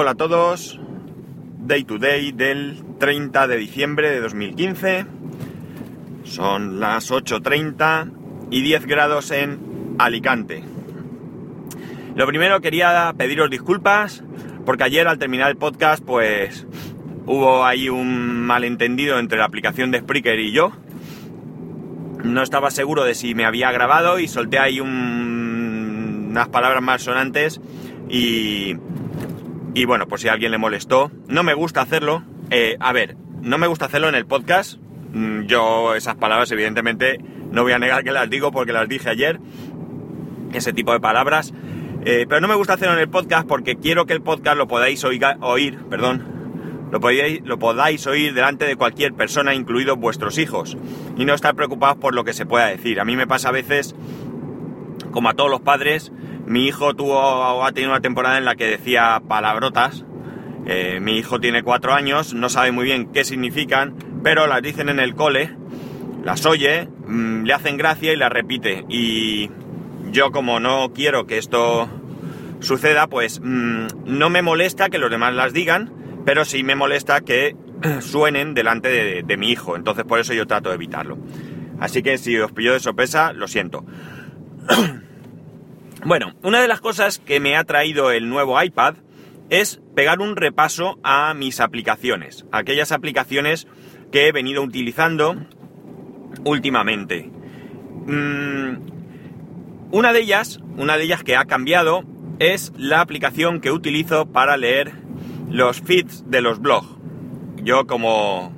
Hola a todos, Day to Day del 30 de diciembre de 2015. Son las 8.30 y 10 grados en Alicante. Lo primero quería pediros disculpas porque ayer al terminar el podcast pues hubo ahí un malentendido entre la aplicación de Spreaker y yo. No estaba seguro de si me había grabado y solté ahí un- unas palabras más sonantes y, y bueno, por si a alguien le molestó. No me gusta hacerlo. Eh, a ver, no me gusta hacerlo en el podcast. Mm, Yo esas palabras evidentemente no voy a negar que las digo porque las dije ayer. Ese tipo de palabras. Eh, pero no me gusta hacerlo en el podcast porque quiero que el podcast lo podáis oír, perdón, lo podáis, lo podáis oír delante de cualquier persona, incluidos vuestros hijos, y no estar preocupados por lo que se pueda decir. A mí me pasa a veces, como a todos los padres, mi hijo tuvo, ha tenido una temporada en la que decía palabrotas. Eh, mi hijo tiene cuatro años, no sabe muy bien qué significan, pero las dicen en el cole, las oye, mm, le hacen gracia y las repite. Y yo como no quiero que esto suceda, pues mm, no me molesta que los demás las digan, pero sí me molesta que suenen delante de, de mi hijo. Entonces por eso yo trato de evitarlo. Así que si os pillo de sorpresa, lo siento. bueno, una de las cosas que me ha traído el nuevo iPad es pegar un repaso a mis aplicaciones, aquellas aplicaciones que he venido utilizando últimamente. Mm, una de ellas, una de ellas que ha cambiado, es la aplicación que utilizo para leer los feeds de los blogs. Yo como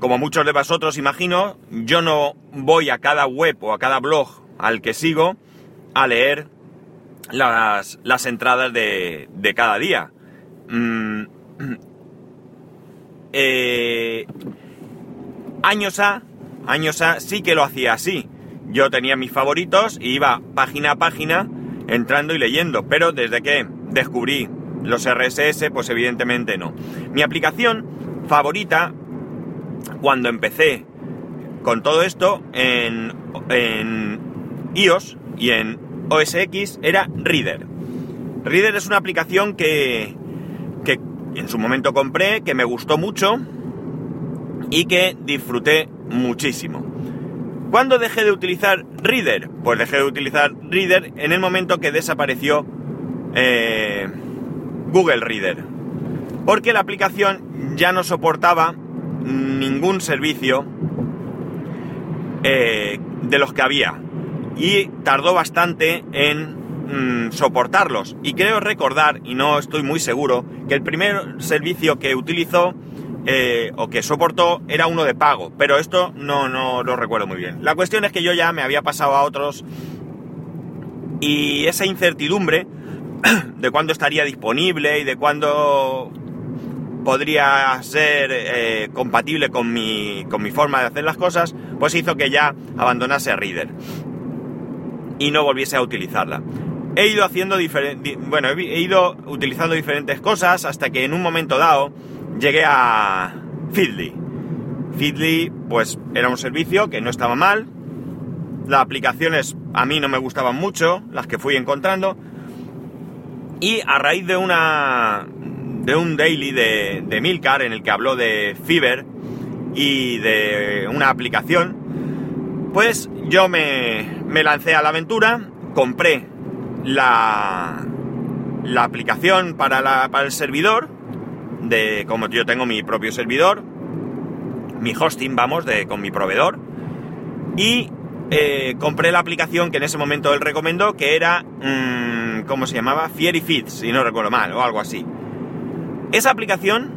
como muchos de vosotros imagino, yo no voy a cada web o a cada blog al que sigo a leer las, las entradas de, de cada día. Mm, eh, años A, años A sí que lo hacía así. Yo tenía mis favoritos y iba página a página entrando y leyendo, pero desde que descubrí los RSS, pues evidentemente no. Mi aplicación favorita cuando empecé con todo esto en, en iOS y en OS X era Reader. Reader es una aplicación que, que en su momento compré, que me gustó mucho y que disfruté muchísimo. ¿Cuándo dejé de utilizar Reader? Pues dejé de utilizar Reader en el momento que desapareció eh, Google Reader. Porque la aplicación ya no soportaba ningún servicio eh, de los que había. Y tardó bastante en mm, soportarlos. Y creo recordar, y no estoy muy seguro, que el primer servicio que utilizó eh, o que soportó era uno de pago. Pero esto no, no lo recuerdo muy bien. La cuestión es que yo ya me había pasado a otros y esa incertidumbre de cuándo estaría disponible y de cuándo podría ser eh, compatible con mi, con mi forma de hacer las cosas, pues hizo que ya abandonase a Reader y no volviese a utilizarla. He ido haciendo diferentes, bueno, he ido utilizando diferentes cosas hasta que en un momento dado llegué a Feedly. Feedly, pues era un servicio que no estaba mal. Las aplicaciones a mí no me gustaban mucho, las que fui encontrando. Y a raíz de una de un daily de, de Milcar en el que habló de Fiverr y de una aplicación, pues yo me, me lancé a la aventura, compré la, la aplicación para, la, para el servidor, de como yo tengo mi propio servidor, mi hosting, vamos, de, con mi proveedor, y eh, compré la aplicación que en ese momento él recomendó, que era, mmm, ¿cómo se llamaba? Fiery Feeds, si no recuerdo mal, o algo así. Esa aplicación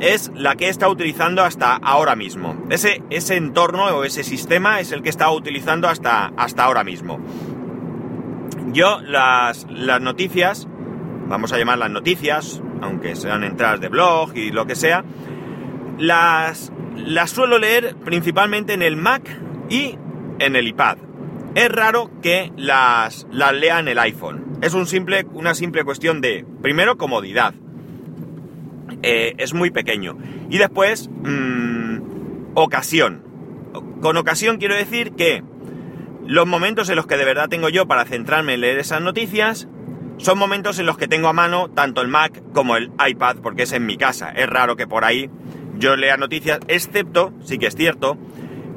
es la que estado utilizando hasta ahora mismo. Ese, entorno o ese sistema es el que estado utilizando hasta, ahora mismo. Yo las, noticias, vamos a llamar las noticias, aunque sean entradas de blog y lo que sea, las, suelo leer principalmente en el Mac y en el iPad. Es raro que las, lea en el iPhone. Es una simple cuestión de, primero, comodidad. Eh, es muy pequeño. Y después, mmm, ocasión. Con ocasión quiero decir que los momentos en los que de verdad tengo yo para centrarme en leer esas noticias son momentos en los que tengo a mano tanto el Mac como el iPad, porque es en mi casa. Es raro que por ahí yo lea noticias, excepto, sí que es cierto,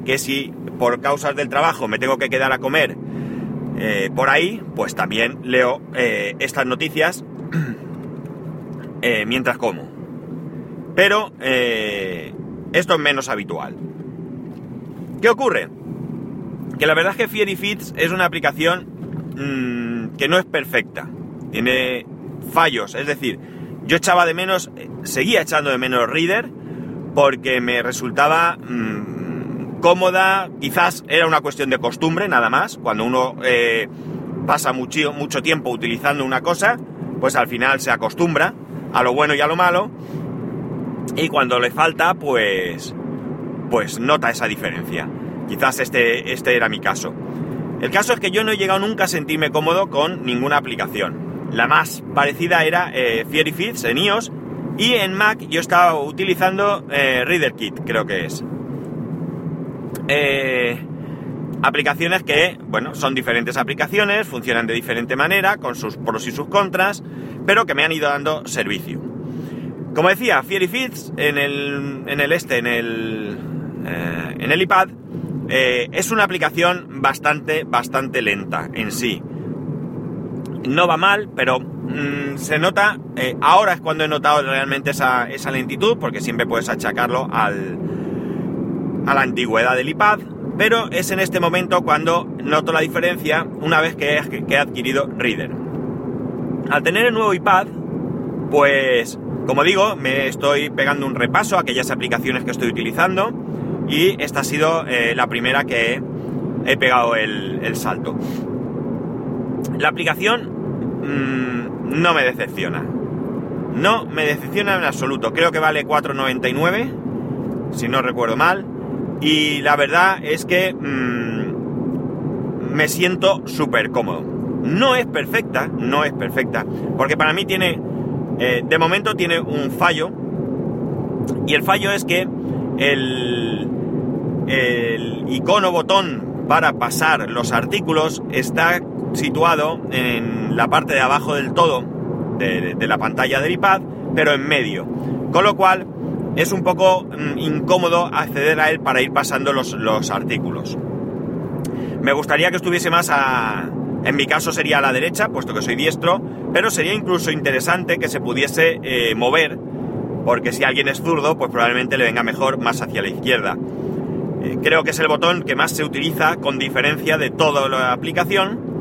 que si por causas del trabajo me tengo que quedar a comer eh, por ahí, pues también leo eh, estas noticias mientras como. Pero esto es menos habitual. ¿Qué ocurre? Que la verdad es que Fiery Fits es una aplicación mmm, que no es perfecta. Tiene fallos. Es decir, yo echaba de menos, seguía echando de menos Reader porque me resultaba mmm, cómoda. Quizás era una cuestión de costumbre, nada más. Cuando uno eh, pasa mucho, mucho tiempo utilizando una cosa, pues al final se acostumbra a lo bueno y a lo malo. Y cuando le falta, pues, pues nota esa diferencia. Quizás este, este era mi caso. El caso es que yo no he llegado nunca a sentirme cómodo con ninguna aplicación. La más parecida era eh, Fiery Feeds en iOS y en Mac yo estaba utilizando eh, ReaderKit, creo que es. Eh, aplicaciones que, bueno, son diferentes aplicaciones, funcionan de diferente manera, con sus pros y sus contras, pero que me han ido dando servicio. Como decía, Fiery Feeds en el, en el este, en el, eh, en el iPad, eh, es una aplicación bastante, bastante lenta en sí. No va mal, pero mmm, se nota, eh, ahora es cuando he notado realmente esa, esa, lentitud, porque siempre puedes achacarlo al, a la antigüedad del iPad, pero es en este momento cuando noto la diferencia una vez que he adquirido Reader. Al tener el nuevo iPad, pues, como digo, me estoy pegando un repaso a aquellas aplicaciones que estoy utilizando, y esta ha sido eh, la primera que he pegado el, salto. La aplicación mmm, no me decepciona. No me decepciona en absoluto. Creo que vale 4,99, si no recuerdo mal. Y la verdad es que mmm, me siento súper cómodo. No es perfecta, no es perfecta, porque para mí tiene, eh, de momento tiene un fallo. Y el fallo es que el, el icono botón para pasar los artículos está situado en la parte de abajo del todo de, la pantalla del iPad, pero en medio. Con lo cual es un poco mm, incómodo acceder a él para ir pasando los, los, artículos. Me gustaría que estuviese más a... En mi caso sería a la derecha, puesto que soy diestro, pero sería incluso interesante que se pudiese eh, mover, porque si alguien es zurdo, pues probablemente le venga mejor más hacia la izquierda. Eh, creo que es el botón que más se utiliza con diferencia de toda la aplicación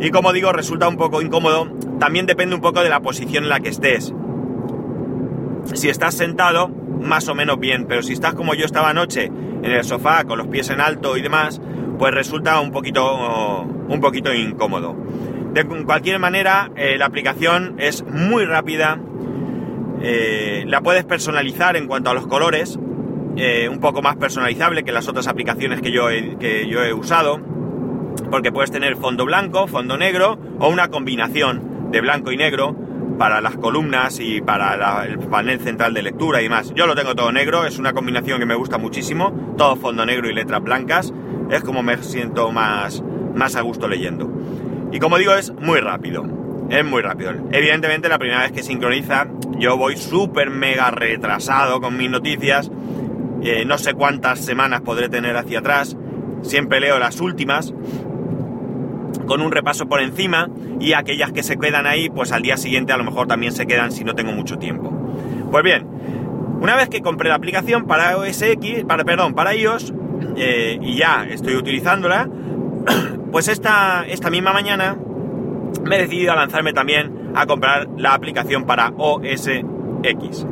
y como digo resulta un poco incómodo, también depende un poco de la posición en la que estés. Si estás sentado, más o menos bien, pero si estás como yo estaba anoche en el sofá con los pies en alto y demás, pues resulta un poquito, un poquito incómodo. De cualquier manera, eh, la aplicación es muy rápida, eh, la puedes personalizar en cuanto a los colores, eh, un poco más personalizable que las otras aplicaciones que yo, he, que yo he usado, porque puedes tener fondo blanco, fondo negro o una combinación de blanco y negro para las columnas y para el panel central de lectura y demás. Yo lo tengo todo negro, es una combinación que me gusta muchísimo, todo fondo negro y letras blancas, es como me siento más, más a gusto leyendo. Y como digo, es muy rápido, es muy rápido. Evidentemente la primera vez que sincroniza, yo voy súper mega retrasado con mis noticias, eh, no sé cuántas semanas podré tener hacia atrás, siempre leo las últimas con un repaso por encima y aquellas que se quedan ahí, pues al día siguiente a lo mejor también se quedan si no tengo mucho tiempo. Pues bien, una vez que compré la aplicación para OS X, para, perdón, para iOS, eh, y ya estoy utilizándola, pues esta, esta misma mañana me he decidido a lanzarme también a comprar la aplicación para OS X.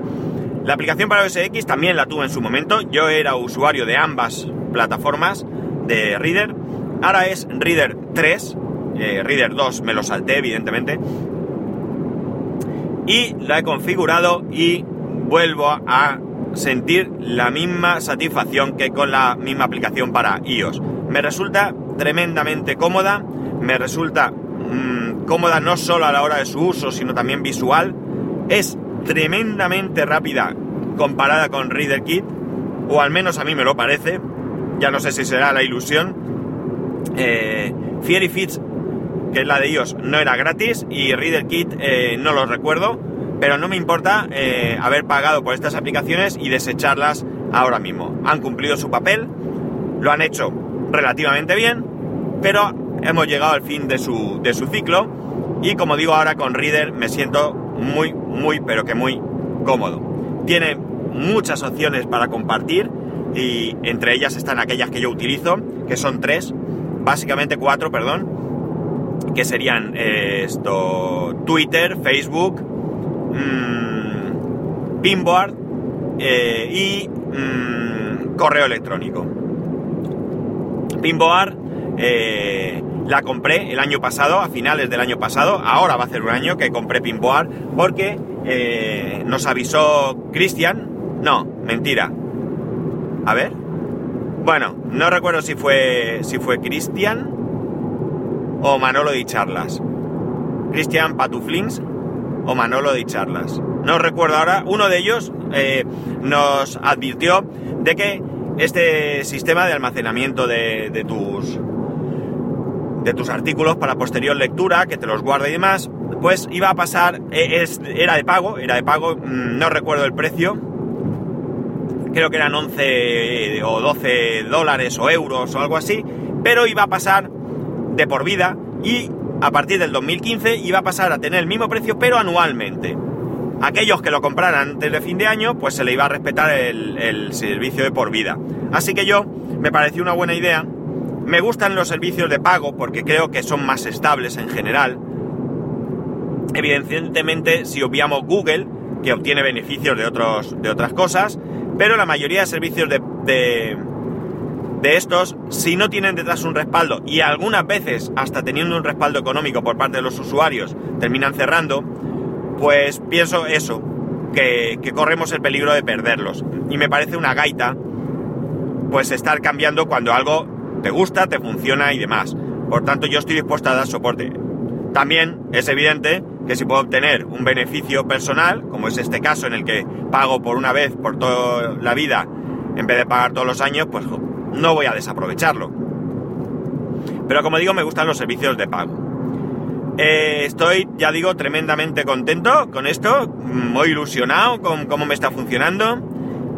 La aplicación para OS X también la tuve en su momento. Yo era usuario de ambas plataformas de Reader. Ahora es Reader 3. Eh, Reader 2 me lo salté, evidentemente. Y la he configurado y vuelvo a sentir la misma satisfacción que con la misma aplicación para iOS. Me resulta tremendamente cómoda. Me resulta mmm, cómoda no solo a la hora de su uso, sino también visual. Es tremendamente rápida comparada con ReaderKit, o al menos a mí me lo parece, ya no sé si será la ilusión. Eh, Fiery Fits que es la de iOS, no era gratis y Reader Kit eh, no lo recuerdo, pero no me importa eh, haber pagado por estas aplicaciones y desecharlas ahora mismo. Han cumplido su papel, lo han hecho relativamente bien, pero hemos llegado al fin de su, de su ciclo y como digo ahora con Reader me siento muy, muy, pero que muy cómodo. Tiene muchas opciones para compartir y entre ellas están aquellas que yo utilizo, que son tres, básicamente cuatro, perdón, que serían eh, esto, Twitter, Facebook, mmm, Pinboard eh, y mmm, correo electrónico. Pinboard eh, la compré el año pasado, a finales del año pasado, ahora va a ser un año que compré Pinboard porque nos avisó Cristian, no, mentira, a ver, bueno, no recuerdo si fue si fue Cristian o Manolo de Charlas. Cristian Patuflins o Manolo de Charlas. No recuerdo ahora. Uno de ellos eh, nos advirtió de que este sistema de almacenamiento de, tus de tus artículos para posterior lectura, que te los guarda y demás, pues iba a pasar, eh, era de pago, era de pago, mm, no recuerdo el precio, creo que eran 11 o 12 dólares o euros o algo así, pero iba a pasar de por vida y a partir del 2015 iba a pasar a tener el mismo precio pero anualmente. Aquellos que lo compraran antes de fin de año, pues se le iba a respetar el, servicio de por vida. Así que yo me pareció una buena idea. Me gustan los servicios de pago porque creo que son más estables en general. Evidentemente, si obviamos Google, que obtiene beneficios de, otros, de otras cosas, pero la mayoría de servicios de, de, estos, si no tienen detrás un respaldo, y algunas veces hasta teniendo un respaldo económico por parte de los usuarios, terminan cerrando, pues pienso eso, que, que corremos el peligro de perderlos. Y me parece una gaita, pues estar cambiando cuando algo te gusta, te funciona y demás. Por tanto, yo estoy dispuesto a dar soporte. También es evidente que si puedo obtener un beneficio personal, como es este caso en el que pago por una vez por toda la vida en vez de pagar todos los años, pues no voy a desaprovecharlo. Pero como digo, me gustan los servicios de pago. Eh, estoy, ya digo, tremendamente contento con esto, muy ilusionado con cómo me está funcionando,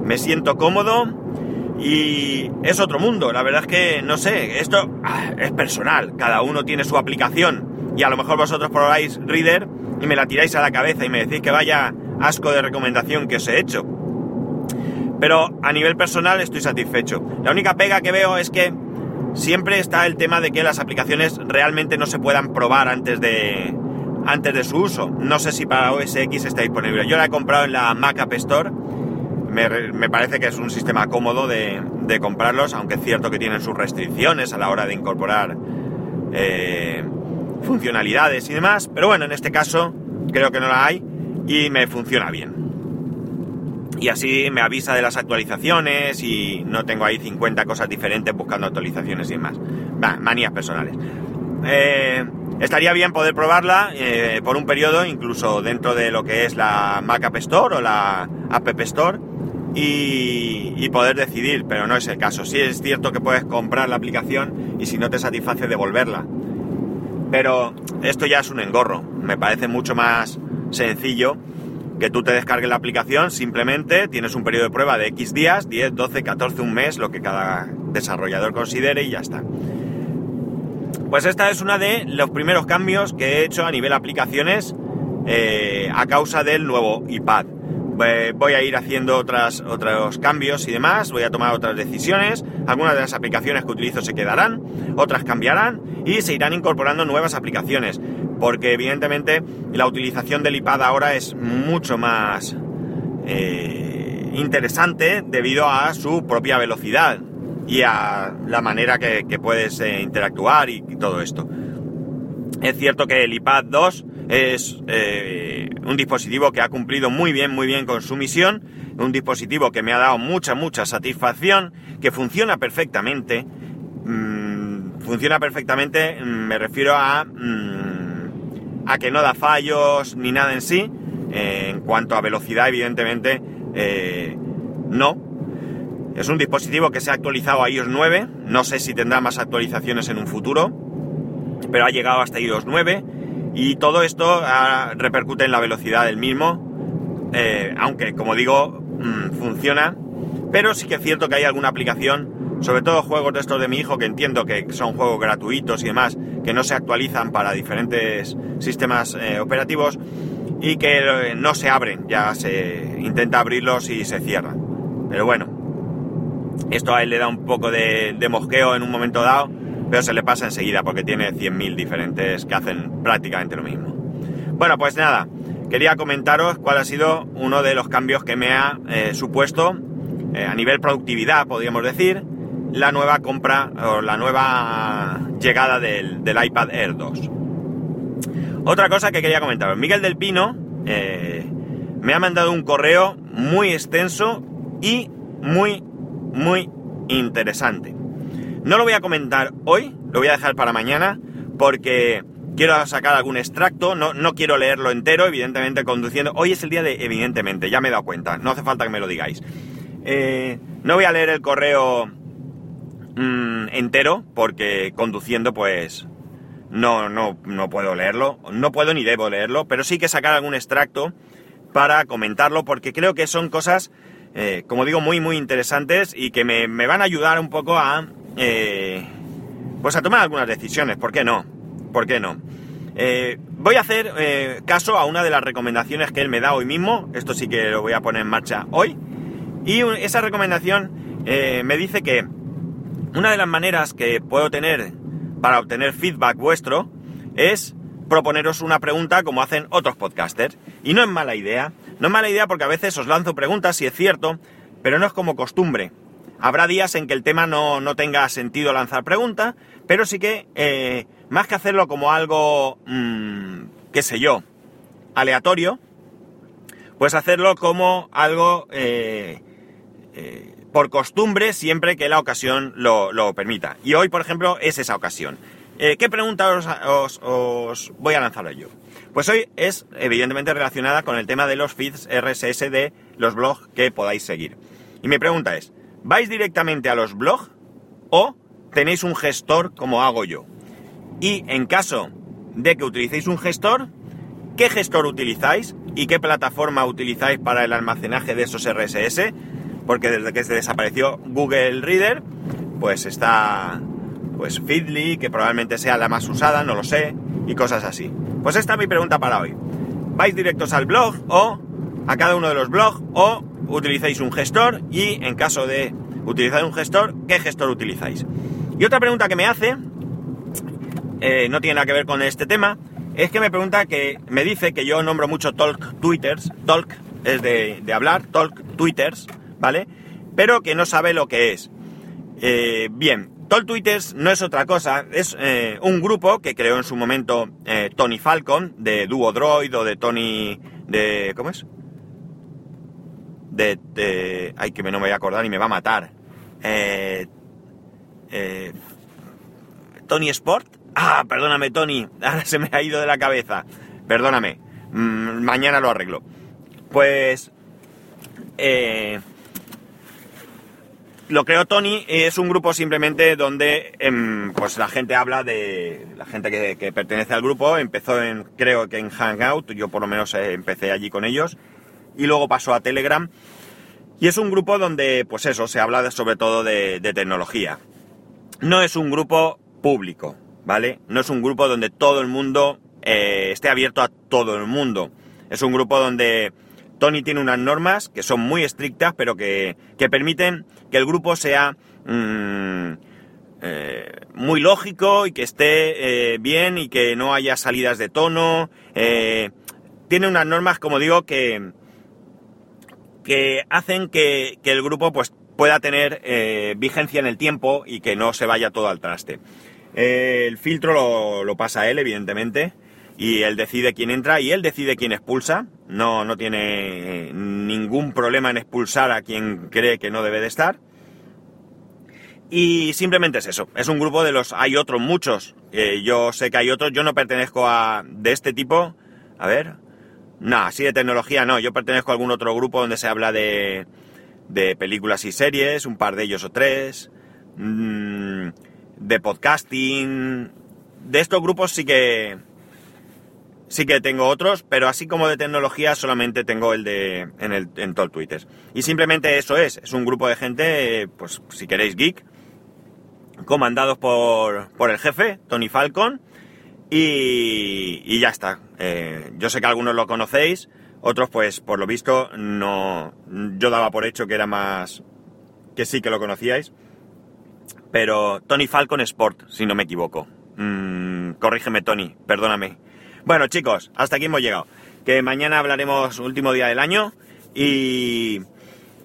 me siento cómodo y es otro mundo. La verdad es que, no sé, esto ah, es personal, cada uno tiene su aplicación y a lo mejor vosotros probáis Reader y me la tiráis a la cabeza y me decís que vaya asco de recomendación que os he hecho. Pero a nivel personal estoy satisfecho. La única pega que veo es que siempre está el tema de que las aplicaciones realmente no se puedan probar antes de, antes de su uso. No sé si para OS X está disponible. Yo la he comprado en la Mac App Store. Me, parece que es un sistema cómodo de, comprarlos, aunque es cierto que tienen sus restricciones a la hora de incorporar eh, funcionalidades y demás, pero bueno, en este caso creo que no la hay y me funciona bien. Y así me avisa de las actualizaciones y no tengo ahí 50 cosas diferentes buscando actualizaciones y demás. manías personales. Eh, estaría bien poder probarla eh, por un periodo, incluso dentro de lo que es la Mac App Store o la App Store, y, y, poder decidir, pero no es el caso. Sí es cierto que puedes comprar la aplicación y si no te satisface devolverla. Pero esto ya es un engorro. Me parece mucho más sencillo que tú te descargues la aplicación, simplemente tienes un periodo de prueba de X días, 10, 12, 14, un mes, lo que cada desarrollador considere y ya está. Pues esta es una de los primeros cambios que he hecho a nivel aplicaciones eh, a causa del nuevo iPad. Voy a ir haciendo otras, otros cambios y demás, voy a tomar otras decisiones, algunas de las aplicaciones que utilizo se quedarán, otras cambiarán y se irán incorporando nuevas aplicaciones, porque evidentemente la utilización del iPad ahora es mucho más eh, interesante debido a su propia velocidad y a la manera que, puedes eh, interactuar y, todo esto. Es cierto que el iPad 2 es eh, un dispositivo que ha cumplido muy bien, muy bien con su misión, un dispositivo que me ha dado mucha, mucha satisfacción, que funciona perfectamente. Mm, funciona perfectamente, mm, me refiero a, mm, a que no da fallos ni nada en sí. Eh, en cuanto a velocidad, evidentemente, eh, no. Es un dispositivo que se ha actualizado a iOS 9, no sé si tendrá más actualizaciones en un futuro pero ha llegado hasta iOS 9 y todo esto ah, repercute en la velocidad del mismo, eh, aunque como digo, mm, funciona, pero sí que es cierto que hay alguna aplicación, sobre todo juegos de estos de mi hijo, que entiendo que son juegos gratuitos y demás, que no se actualizan para diferentes sistemas eh, operativos y que eh, no se abren, ya se intenta abrirlos y se cierran. Pero bueno, esto a él le da un poco de, mosqueo en un momento dado, pero se le pasa enseguida porque tiene 100.000 diferentes que hacen prácticamente lo mismo. Bueno, pues nada, quería comentaros cuál ha sido uno de los cambios que me ha eh, supuesto a nivel productividad, podríamos decir, la nueva compra o la nueva llegada del, iPad Air 2. Otra cosa que quería comentaros, Miguel del Pino eh, me ha mandado un correo muy extenso y muy muy interesante. No lo voy a comentar hoy, lo voy a dejar para mañana, porque quiero sacar algún extracto, no, no quiero leerlo entero, evidentemente conduciendo. Hoy es el día de, evidentemente, ya me he dado cuenta, no hace falta que me lo digáis. Eh, no voy a leer el correo mm, entero, porque conduciendo, pues, no, no, no puedo leerlo, no puedo ni debo leerlo, pero sí que sacar algún extracto para comentarlo, porque creo que son cosas eh, como digo, muy, muy interesantes y que me, van a ayudar un poco a, eh, pues a tomar algunas decisiones. ¿Por qué no? ¿Por qué no? Eh, voy a hacer caso a una de las recomendaciones que él me da hoy mismo. Esto sí que lo voy a poner en marcha hoy. Y esa recomendación me dice que una de las maneras que puedo tener para obtener feedback vuestro es proponeros una pregunta como hacen otros podcasters. Y no es mala idea. No es mala idea porque a veces os lanzo preguntas, si es cierto, pero no es como costumbre. Habrá días en que el tema no, tenga sentido lanzar preguntas, pero sí que, eh, más que hacerlo como algo, mmm, qué sé yo, aleatorio, pues hacerlo como algo eh, eh, por costumbre siempre que la ocasión lo, permita. Y hoy, por ejemplo, es esa ocasión. ¿Qué pregunta os, os voy a lanzar yo? Pues hoy es evidentemente relacionada con el tema de los feeds RSS de los blogs que podáis seguir. Y mi pregunta es, ¿vais directamente a los blogs o tenéis un gestor como hago yo? Y en caso de que utilicéis un gestor, ¿qué gestor utilizáis y qué plataforma utilizáis para el almacenaje de esos RSS? Porque desde que se desapareció Google Reader, pues está pues Feedly, que probablemente sea la más usada, no lo sé, y cosas así. Pues esta es mi pregunta para hoy. ¿Vais directos al blog o a cada uno de los blogs o utilizáis un gestor y en caso de utilizar un gestor, ¿qué gestor utilizáis? Y otra pregunta que me hace, eh, no tiene nada que ver con este tema, es que me pregunta que me dice que yo nombro mucho talk twitters, talk es de, hablar, talk twitters, ¿vale? Pero que no sabe lo que es. Eh, bien, Tall Twitters no es otra cosa, es eh, un grupo que creó en su momento eh, Tony Falcon, de Duo Droid o de Tony... de ¿Cómo es? De, Ay, que no me voy a acordar y me va a matar. Eh, Tony Sport. Ah, perdóname, Tony. Ahora se me ha ido de la cabeza. Perdóname. Mm, mañana lo arreglo. Pues... Eh, lo creó Tony, es un grupo simplemente donde em, pues la gente habla de la gente que, pertenece al grupo, empezó en, creo que en Hangout, yo por lo menos eh, empecé allí con ellos, y luego pasó a Telegram, y es un grupo donde, pues eso, se habla sobre todo de, tecnología. No es un grupo público, ¿vale? No es un grupo donde todo el mundo eh, esté abierto a todo el mundo. Es un grupo donde Tony tiene unas normas que son muy estrictas, pero que, permiten que el grupo sea mm, eh, muy lógico y que esté eh, bien y que no haya salidas de tono. Eh, tiene unas normas, como digo, que, que hacen que, el grupo pues, pueda tener vigencia en el tiempo y que no se vaya todo al traste. el filtro lo, lo pasa él, evidentemente y él decide quién entra y él decide quién expulsa. No, no tiene ningún problema en expulsar a quien cree que no debe de estar. Y simplemente es eso. Es un grupo de los. Hay otros muchos. yo sé que hay otros. Yo no pertenezco a. de este tipo. A ver. No, así de tecnología no. Yo pertenezco a algún otro grupo donde se habla de. de películas y series. Un par de ellos o tres. Mm, de podcasting de estos grupos sí que sí que tengo otros, pero así como de tecnología solamente tengo el de en, el, en todo el Twitter. Y simplemente eso es, es un grupo de gente, pues si queréis geek, comandados por, por el jefe, Tony Falcon, y, y ya está. Eh, yo sé que algunos lo conocéis, otros pues por lo visto no, yo daba por hecho que era más, que sí que lo conocíais, pero Tony Falcon Sport, si no me equivoco. Mm, corrígeme Tony, perdóname. Bueno, chicos, hasta aquí hemos llegado. Que mañana hablaremos último día del año y,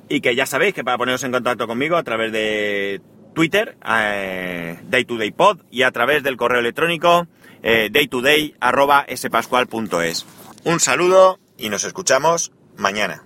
que ya sabéis que para poneros en contacto conmigo a través de Twitter, eh, Day to Day Pod, y a través del correo electrónico eh, daytoday.spascual.es. Un saludo y nos escuchamos mañana.